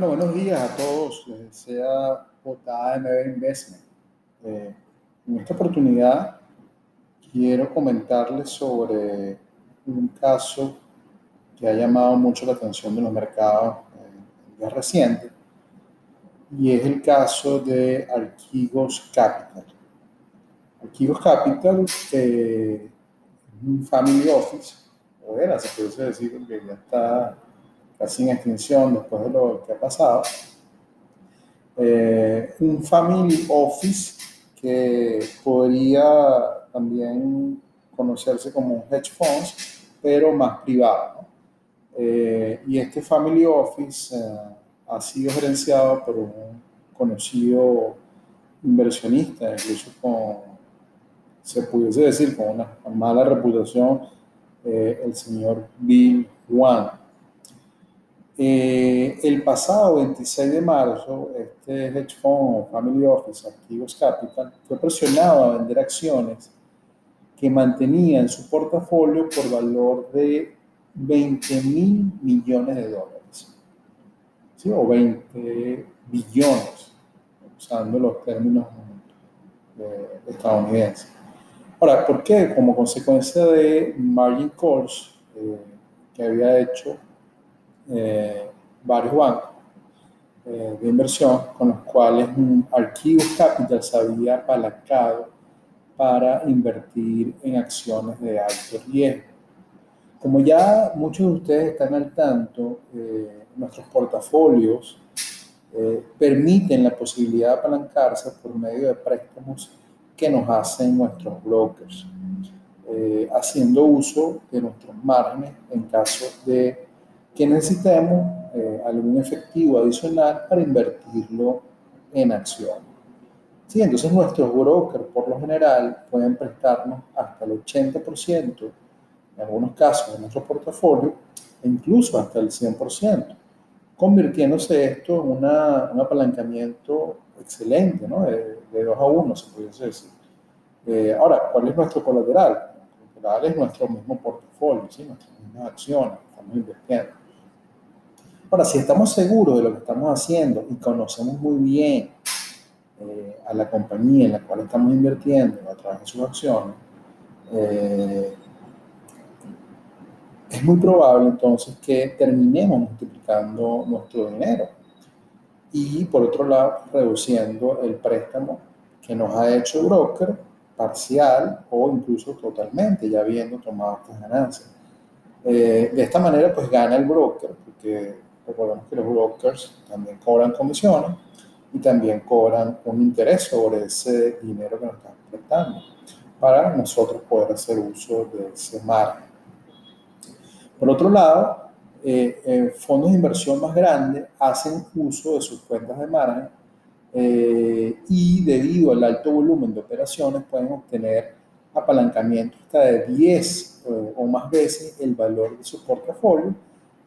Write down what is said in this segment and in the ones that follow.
Bueno, buenos días a todos. Les desea JMB Investment. Eh, en esta oportunidad quiero comentarles sobre un caso que ha llamado mucho la atención de los mercados en días recientes y es el caso de Arquigos Capital. Arquigos Capital eh, es un family office, o era, se puede decir, que ya está casi en extinción después de lo que ha pasado. Eh, un family office que podría también conocerse como un hedge funds, pero más privado. Eh, y este family office eh, ha sido gerenciado por un conocido inversionista, incluso con, se pudiese decir, con una mala reputación, el señor Bill Wan. Eh, el pasado 26 de marzo, este hedge fund Family Office Activos Capital fue presionado a vender acciones que mantenía en su portafolio por valor de 20 mil millones de dólares, ¿sí? o 20 billones, usando los términos eh, estadounidenses. Ahora, ¿por qué? Como consecuencia de margin calls eh, que había hecho eh, varios bancos eh, de inversión con los cuales Archivos Capital se había apalancado para invertir en acciones de alto riesgo. Como ya muchos de ustedes están al tanto, eh, nuestros portafolios permiten la posibilidad de apalancarse por medio de préstamos que nos hacen nuestros brokers, haciendo uso de nuestros márgenes en caso de que necesitemos eh, algún efectivo adicional para invertirlo en acción. Sí, entonces nuestros brokers por lo general pueden prestarnos hasta el 80%, en algunos casos de nuestro portafolio, e incluso hasta el 100%, convirtiéndose esto en una, un apalancamiento excelente, ¿no? de, 2 a 1, se pudiese decir. Eh, ahora, ¿cuál es nuestro colateral? El colateral es nuestro mismo portafolio, ¿sí? nuestras mismas acciones que estamos invirtiendo. Ahora, si estamos seguros de lo que estamos haciendo y conocemos muy bien eh, a la compañía en la cual estamos invirtiendo a través de sus acciones, eh, es muy probable entonces que terminemos multiplicando nuestro dinero y por otro lado reduciendo el préstamo que nos ha hecho el broker parcial o incluso totalmente ya habiendo tomado estas ganancias. Eh, de esta manera pues gana el broker porque Recordemos que los brokers también cobran comisiones y también cobran un interés sobre ese dinero que nos están prestando para nosotros poder hacer uso de ese margen. Por otro lado, eh, eh, fondos de inversión más grandes hacen uso de sus cuentas de margen eh, y debido al alto volumen de operaciones pueden obtener apalancamiento hasta de 10 o más veces el valor de su portafolio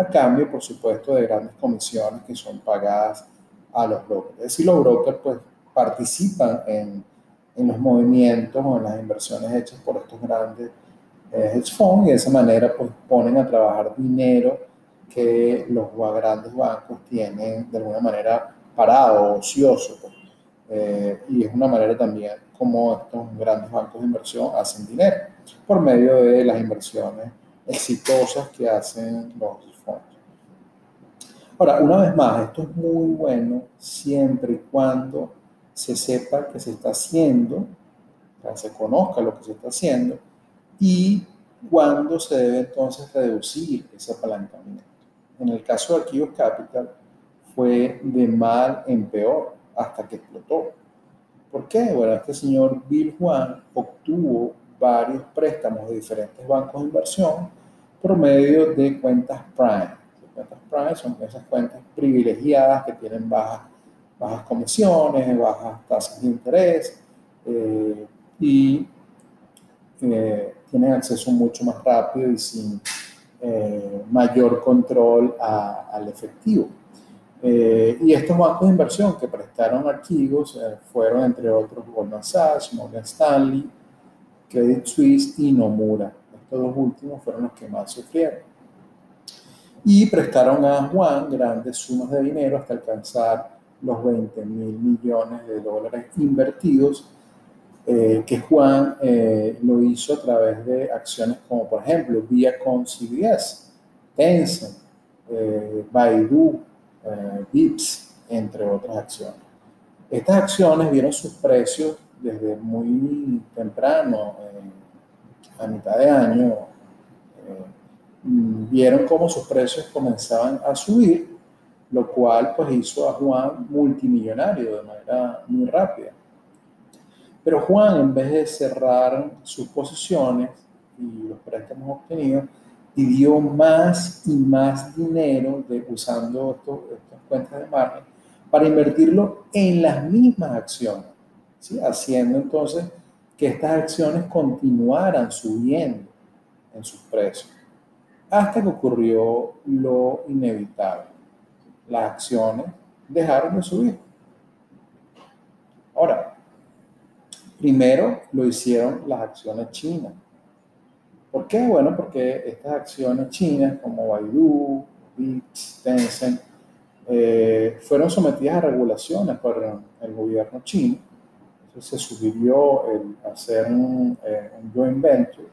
a cambio, por supuesto, de grandes comisiones que son pagadas a los brokers. Es decir, los brokers pues, participan en, en los movimientos o en las inversiones hechas por estos grandes eh, hedge funds y de esa manera pues, ponen a trabajar dinero que los grandes bancos tienen de alguna manera parado, ocioso. Pues. Eh, y es una manera también como estos grandes bancos de inversión hacen dinero por medio de las inversiones exitosas que hacen los Ahora, una vez más, esto es muy bueno siempre y cuando se sepa que se está haciendo, se conozca lo que se está haciendo y cuándo se debe entonces reducir ese apalancamiento. En el caso de Arquivos Capital fue de mal en peor hasta que explotó. ¿Por qué? Bueno, este señor Bill Juan obtuvo varios préstamos de diferentes bancos de inversión por medio de cuentas Prime cuentas son esas cuentas privilegiadas que tienen bajas, comisiones, bajas tasas de interés eh, y eh, tienen acceso mucho más rápido y sin eh, mayor control al efectivo. y estos bancos de inversión que prestaron archivos fueron, entre otros, Goldman Sachs, Morgan Stanley, Credit Suisse y Nomura. Estos dos últimos fueron los que más sufrieron. Y prestaron a Juan grandes sumas de dinero hasta alcanzar los 20 mil millones de dólares invertidos, eh, que Juan eh, lo hizo a través de acciones como, por ejemplo, Viacom CBS, Tencent, eh, Baidu, Vips, entre otras acciones. Estas acciones vieron sus precios desde muy temprano, a mitad de año, vieron cómo sus precios comenzaban a subir, lo cual pues hizo a Juan multimillonario de manera muy rápida. Pero Juan, en vez de cerrar sus posiciones y los préstamos obtenidos, pidió más y más dinero de, usando estas cuentas de margen para invertirlo en las mismas acciones, haciendo entonces que estas acciones continuaran subiendo en sus precios hasta que ocurrió lo inevitable. Las acciones dejaron de subir. Ahora, primero lo hicieron las acciones chinas. ¿Por qué? Bueno, porque estas acciones chinas como Baidu, Bits, Tencent, eh, fueron sometidas a regulaciones por el gobierno chino. Entonces se sugirió el hacer un, eh, joint venture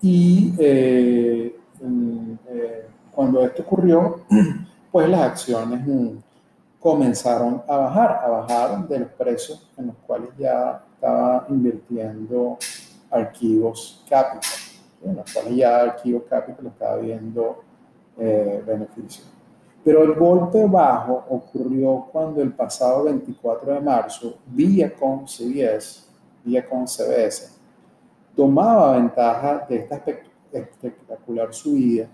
y eh, eh, cuando esto ocurrió, pues las acciones mm, comenzaron a bajar, a bajar de los precios en los cuales ya estaba invirtiendo Archivos Capital, en los cuales ya Archivos Capital estaba viendo eh, beneficios. Pero el golpe bajo ocurrió cuando el pasado 24 de marzo, Viacom CBS, Viacom CBS, tomaba ventaja de esta espectacular subida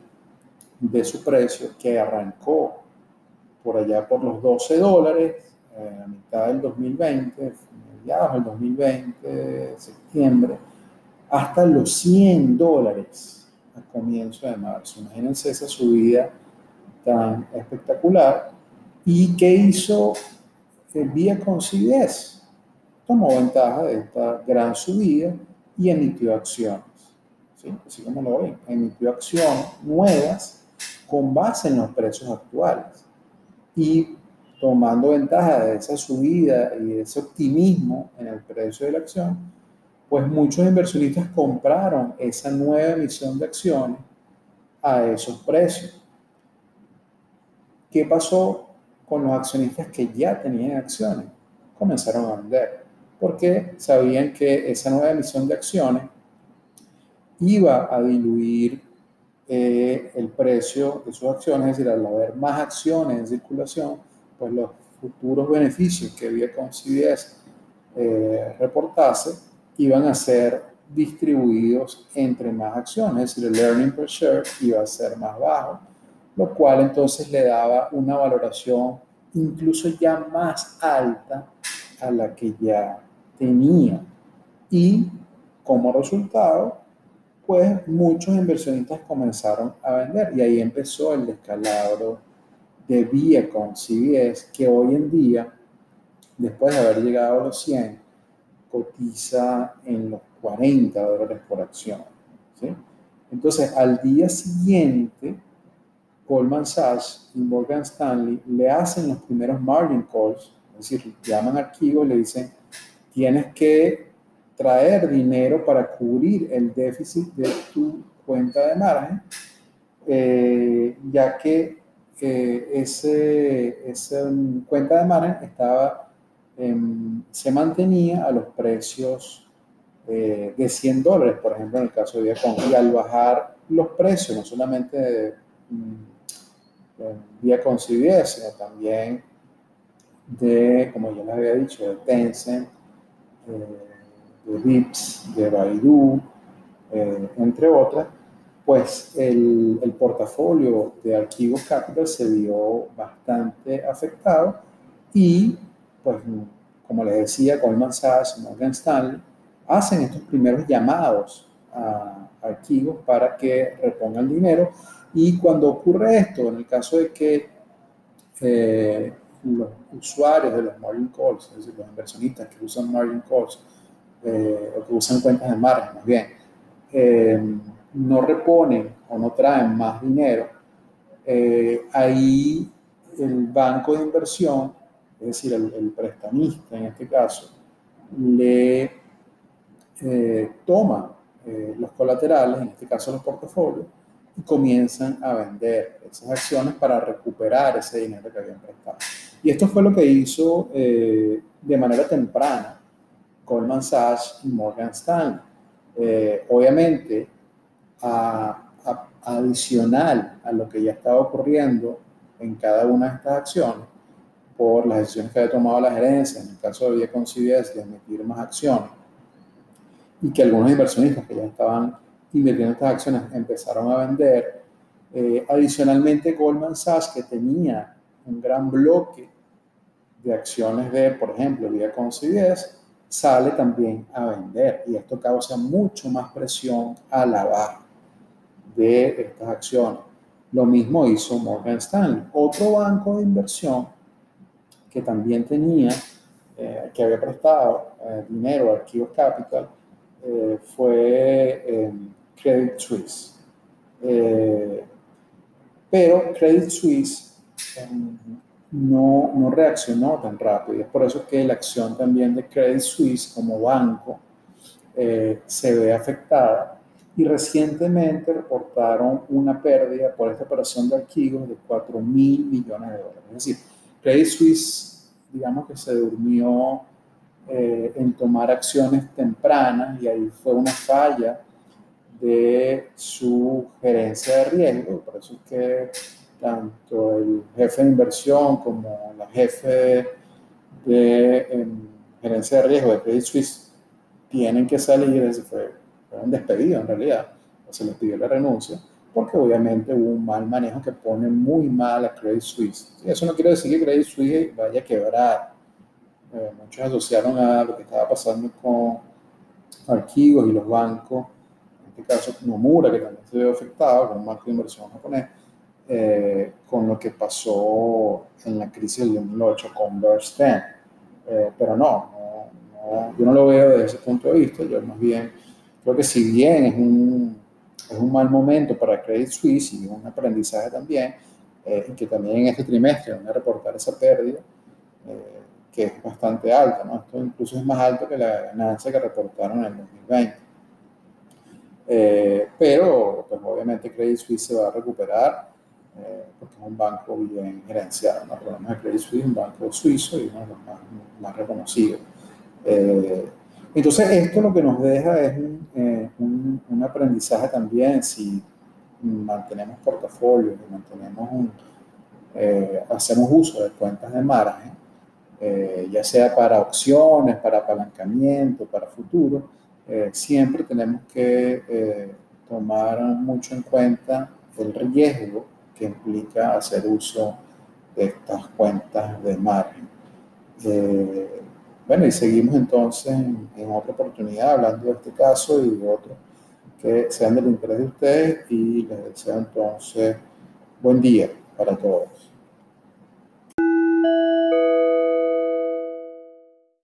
de su precio que arrancó por allá por los 12 dólares eh, a mitad del 2020, mediados del 2020, septiembre, hasta los 100 dólares a comienzo de marzo. Imagínense esa subida tan espectacular. ¿Y qué hizo el Vía con CBS? Tomó ventaja de esta gran subida y emitió acciones así como lo ven, emitió acciones nuevas con base en los precios actuales. Y tomando ventaja de esa subida y de ese optimismo en el precio de la acción, pues muchos inversionistas compraron esa nueva emisión de acciones a esos precios. ¿Qué pasó con los accionistas que ya tenían acciones? Comenzaron a vender, porque sabían que esa nueva emisión de acciones iba a diluir eh, el precio de sus acciones, es decir, al haber más acciones en circulación, pues los futuros beneficios que con CBS eh, reportase iban a ser distribuidos entre más acciones, es decir, el earning per iba a ser más bajo, lo cual entonces le daba una valoración incluso ya más alta a la que ya tenía. Y como resultado, pues muchos inversionistas comenzaron a vender y ahí empezó el descalabro de Viacom CBS, que hoy en día, después de haber llegado a los 100, cotiza en los 40 dólares por acción. Entonces, al día siguiente, Goldman Sachs y Morgan Stanley le hacen los primeros margin calls, es decir, llaman archivos y le dicen, tienes que traer dinero para cubrir el déficit de tu cuenta de margen, eh, ya que eh, ese, esa cuenta de margen estaba, se mantenía a los precios eh, de 100 dólares, por ejemplo, en el caso de Viacom. Y al bajar los precios, no solamente de, de Viacom CBS, sino también de, como ya les había dicho, de Tencent, de VIPS, de Baidu, eh, entre otras, pues el, el, portafolio de Archivos Capital se vio bastante afectado y, pues, como les decía, Goldman Sachs, Morgan Stanley, hacen estos primeros llamados a archivos para que repongan dinero. Y cuando ocurre esto, en el caso de que eh, los usuarios de los margin calls, es decir, los inversionistas que usan margin calls, eh, o que usan cuentas de margen, más bien, eh, no reponen o no traen más dinero, ahí el banco de inversión, es decir, el, prestamista en este caso, le toma los colaterales, en este caso los portafolios, y comienzan a vender esas acciones para recuperar ese dinero que habían prestado. Y esto fue lo que hizo eh, de manera temprana Goldman Sachs y Morgan Stanley. Eh, obviamente, adicional a lo que ya estaba ocurriendo en cada una de estas acciones, por las decisiones que había tomado la gerencia, en el caso de Vía de emitir más acciones, y que algunos inversionistas que ya estaban invirtiendo estas acciones empezaron a vender. Eh, adicionalmente, Goldman Sachs, que tenía un gran bloque de acciones de, por ejemplo, Vía con CBS, sale también a vender y esto causa mucho más presión a la baja de estas acciones. Lo mismo hizo Morgan Stanley, otro banco de inversión que también tenía, eh, que había prestado eh, dinero a Archivos Capital, fue Credit Suisse. Eh, pero Credit Suisse no, no, reaccionó tan rápido y es por eso que la acción también de Credit Suisse como banco eh, se ve afectada y recientemente reportaron una pérdida por esta operación de archivos de 4 mil millones de dólares. Es decir, Credit Suisse, digamos que se durmió eh, en tomar acciones tempranas y ahí fue una falla de su gerencia de riesgo. Por eso es que tanto el jefe de inversión como la jefe de em, gerencia de riesgo de Credit Suisse tienen que salir, se fue, un despedido en realidad, o se les pidió la renuncia, porque obviamente hubo un mal manejo que pone muy mal a Credit Suisse. eso no quiere decir que Credit Suisse vaya a quebrar. Eh, muchos asociaron a lo que estaba pasando con archivos y los bancos este caso Nomura, que también se ve afectado con un banco de inversión japonés, eh, con lo que pasó en la crisis del 2008 con Bear eh, pero no, no, yo no lo veo desde ese punto de vista, yo más bien creo que si bien es un, es un mal momento para Credit Suisse y un aprendizaje también, eh, que también en este trimestre van a reportar esa pérdida, que es bastante alta, ¿no? Esto incluso es más alto que la ganancia que reportaron en el 2020. Eh, pero, pues obviamente Credit Suisse se va a recuperar eh, porque es un banco bien gerenciado. ¿no? Por lo Credit Suisse un banco suizo y uno de los más, más reconocidos. Eh, entonces, esto lo que nos deja es un, un, aprendizaje también si mantenemos portafolios, mantenemos un, hacemos uso de cuentas de margen, ya sea para opciones, para apalancamiento, para futuro eh, siempre tenemos que eh, tomar mucho en cuenta el riesgo que implica hacer uso de estas cuentas de margen. Eh, bueno, y seguimos entonces en, en, otra oportunidad hablando de este caso y de otros que sean del interés de ustedes y les deseo entonces buen día para todos.